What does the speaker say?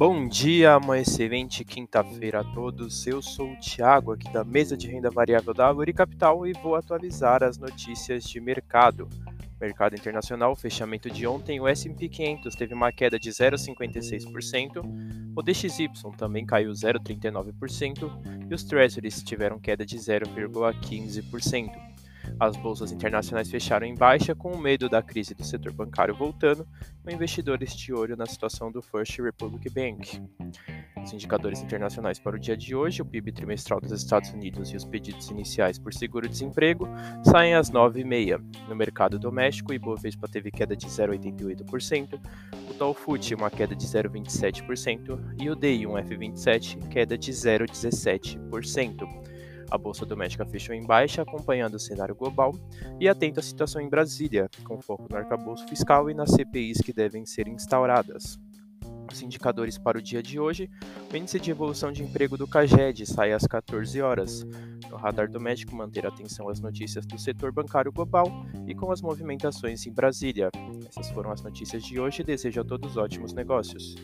Bom dia, uma excelente quinta-feira a todos. Eu sou o Thiago, aqui da mesa de renda variável da Árvore Capital e vou atualizar as notícias de mercado. Mercado internacional, fechamento de ontem, o S&P 500 teve uma queda de 0,56%, o DXY também caiu 0,39% e os Treasuries tiveram queda de 0,15%. As bolsas internacionais fecharam em baixa com o medo da crise do setor bancário voltando, com investidores de olho na situação do First Republic Bank. Os indicadores internacionais para o dia de hoje, o PIB trimestral dos Estados Unidos e os pedidos iniciais por seguro-desemprego, saem às 9h30. No mercado doméstico, o Ibovespa teve queda de 0,88%, o Dow Foot uma queda de 0,27% e o DI 1F27 queda de 0,17%. A bolsa doméstica fechou em baixa, acompanhando o cenário global e atento à situação em Brasília, com foco no arcabouço fiscal e nas CPIs que devem ser instauradas. Os indicadores para o dia de hoje, o índice de evolução de emprego do CAGED sai às 14 horas. No radar doméstico, manter atenção às notícias do setor bancário global e com as movimentações em Brasília. Essas foram as notícias de hoje e desejo a todos ótimos negócios.